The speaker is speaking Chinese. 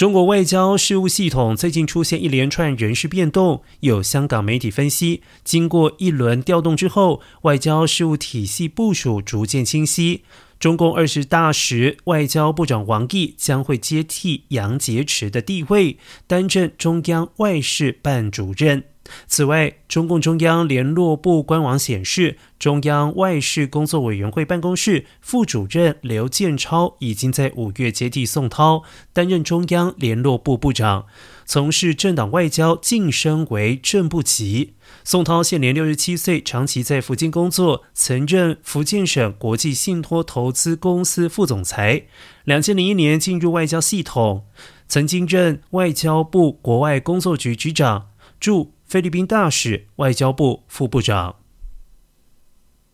中国外交事务系统最近出现一连串人事变动，有香港媒体分析，经过一轮调动之后，外交事务体系部署逐渐清晰。中共二十大时，外交部长王毅将会接替杨洁篪的地位，担任中央外事办主任。此外，中共中央联络部官网显示，中央外事工作委员会办公室副主任刘建超已经在五月接替宋涛，担任中央联络部部长，从事政党外交晋升为正部级。宋涛现年六十七岁，长期在福建工作，曾任福建省国际信托投资公司副总裁。两千零一年进入外交系统，曾经任外交部国外工作局局长，驻菲律宾大使、外交部副部长。